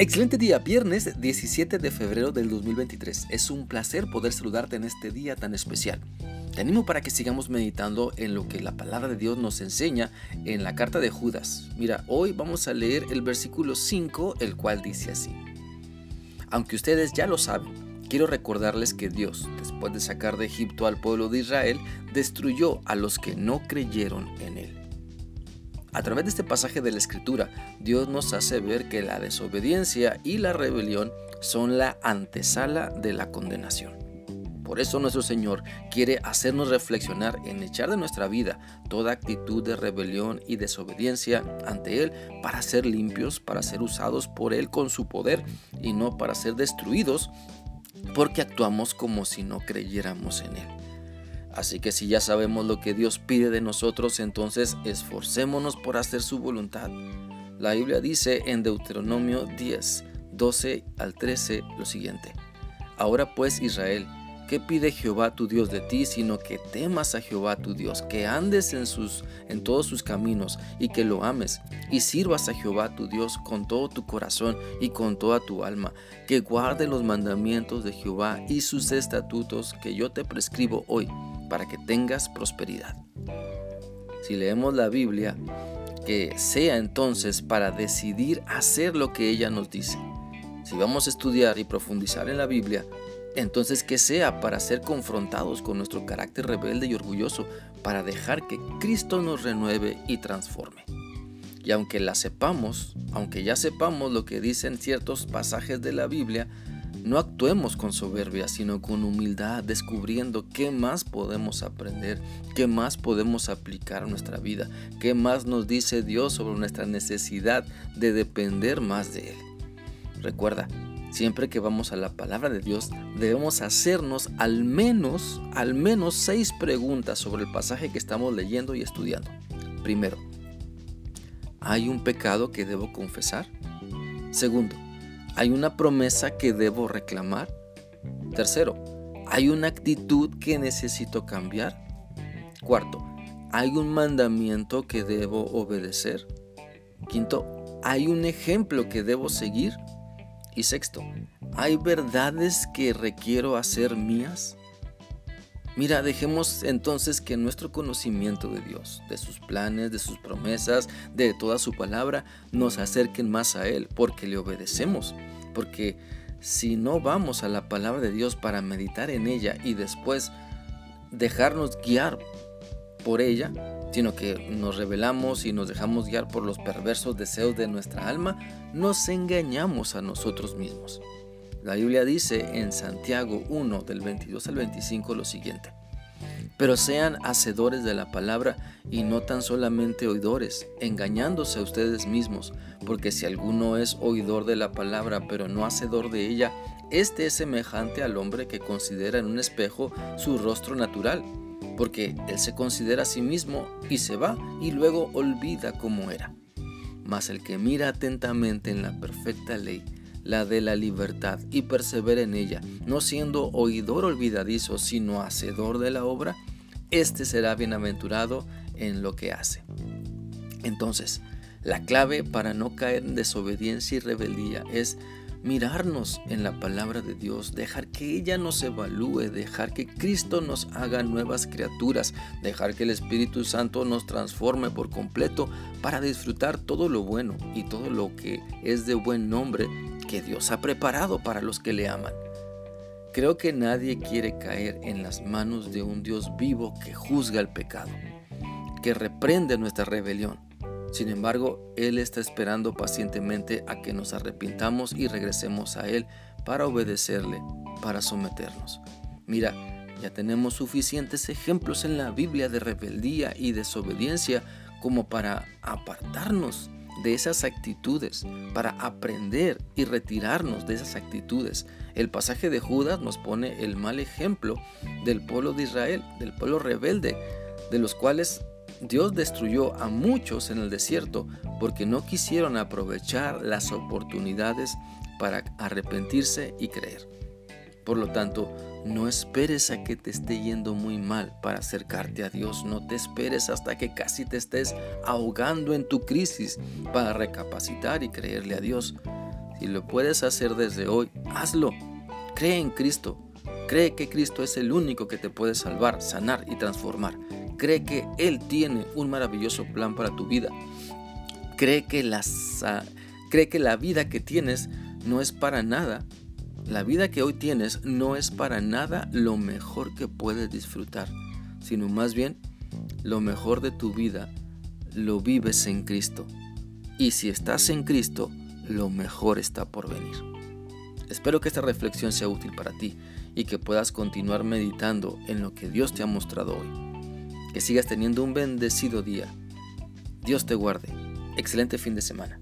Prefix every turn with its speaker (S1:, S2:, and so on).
S1: Excelente día, viernes 17 de febrero del 2023. Es un placer poder saludarte en este día tan especial. Te animo para que sigamos meditando en lo que la palabra de Dios nos enseña en la carta de Judas. Mira, hoy vamos a leer el versículo 5, el cual dice así. Aunque ustedes ya lo saben, quiero recordarles que Dios, después de sacar de Egipto al pueblo de Israel, destruyó a los que no creyeron en él. A través de este pasaje de la Escritura, Dios nos hace ver que la desobediencia y la rebelión son la antesala de la condenación. Por eso nuestro Señor quiere hacernos reflexionar en echar de nuestra vida toda actitud de rebelión y desobediencia ante Él para ser limpios, para ser usados por Él con su poder y no para ser destruidos porque actuamos como si no creyéramos en Él. Así que si ya sabemos lo que Dios pide de nosotros, entonces esforcémonos por hacer su voluntad. La Biblia dice en Deuteronomio 10, 12 al 13 lo siguiente. Ahora pues Israel, ¿qué pide Jehová tu Dios de ti, sino que temas a Jehová tu Dios, que andes en, sus, en todos sus caminos y que lo ames, y sirvas a Jehová tu Dios con todo tu corazón y con toda tu alma, que guarde los mandamientos de Jehová y sus estatutos que yo te prescribo hoy para que tengas prosperidad. Si leemos la Biblia, que sea entonces para decidir hacer lo que ella nos dice. Si vamos a estudiar y profundizar en la Biblia, entonces que sea para ser confrontados con nuestro carácter rebelde y orgulloso, para dejar que Cristo nos renueve y transforme. Y aunque la sepamos, aunque ya sepamos lo que dicen ciertos pasajes de la Biblia, no actuemos con soberbia, sino con humildad, descubriendo qué más podemos aprender, qué más podemos aplicar a nuestra vida, qué más nos dice Dios sobre nuestra necesidad de depender más de Él. Recuerda, siempre que vamos a la palabra de Dios, debemos hacernos al menos, al menos seis preguntas sobre el pasaje que estamos leyendo y estudiando. Primero, ¿hay un pecado que debo confesar? Segundo, ¿Hay una promesa que debo reclamar? Tercero, ¿hay una actitud que necesito cambiar? Cuarto, ¿hay un mandamiento que debo obedecer? Quinto, ¿hay un ejemplo que debo seguir? Y sexto, ¿hay verdades que requiero hacer mías? Mira, dejemos entonces que nuestro conocimiento de Dios, de sus planes, de sus promesas, de toda su palabra, nos acerquen más a Él, porque le obedecemos. Porque si no vamos a la palabra de Dios para meditar en ella y después dejarnos guiar por ella, sino que nos revelamos y nos dejamos guiar por los perversos deseos de nuestra alma, nos engañamos a nosotros mismos. La Biblia dice en Santiago 1 del 22 al 25 lo siguiente. Pero sean hacedores de la palabra y no tan solamente oidores, engañándose a ustedes mismos, porque si alguno es oidor de la palabra pero no hacedor de ella, este es semejante al hombre que considera en un espejo su rostro natural, porque él se considera a sí mismo y se va y luego olvida cómo era. Mas el que mira atentamente en la perfecta ley, la de la libertad, y persevera en ella, no siendo oidor olvidadizo, sino hacedor de la obra, éste será bienaventurado en lo que hace. Entonces, la clave para no caer en desobediencia y rebeldía es mirarnos en la palabra de Dios, dejar que ella nos evalúe, dejar que Cristo nos haga nuevas criaturas, dejar que el Espíritu Santo nos transforme por completo para disfrutar todo lo bueno y todo lo que es de buen nombre que Dios ha preparado para los que le aman. Creo que nadie quiere caer en las manos de un Dios vivo que juzga el pecado, que reprende nuestra rebelión. Sin embargo, Él está esperando pacientemente a que nos arrepintamos y regresemos a Él para obedecerle, para someternos. Mira, ya tenemos suficientes ejemplos en la Biblia de rebeldía y desobediencia como para apartarnos de esas actitudes, para aprender y retirarnos de esas actitudes. El pasaje de Judas nos pone el mal ejemplo del pueblo de Israel, del pueblo rebelde, de los cuales Dios destruyó a muchos en el desierto porque no quisieron aprovechar las oportunidades para arrepentirse y creer. Por lo tanto, no esperes a que te esté yendo muy mal para acercarte a Dios. No te esperes hasta que casi te estés ahogando en tu crisis para recapacitar y creerle a Dios. y lo puedes hacer desde hoy, hazlo. Cree en Cristo. Cree que Cristo es el único que te puede salvar, sanar y transformar. Cree que Él tiene un maravilloso plan para tu vida. Cree que la, cree que la vida que tienes no es para nada. La vida que hoy tienes no es para nada lo mejor que puedes disfrutar, sino más bien lo mejor de tu vida lo vives en Cristo. Y si estás en Cristo, lo mejor está por venir. Espero que esta reflexión sea útil para ti y que puedas continuar meditando en lo que Dios te ha mostrado hoy. Que sigas teniendo un bendecido día. Dios te guarde. Excelente fin de semana.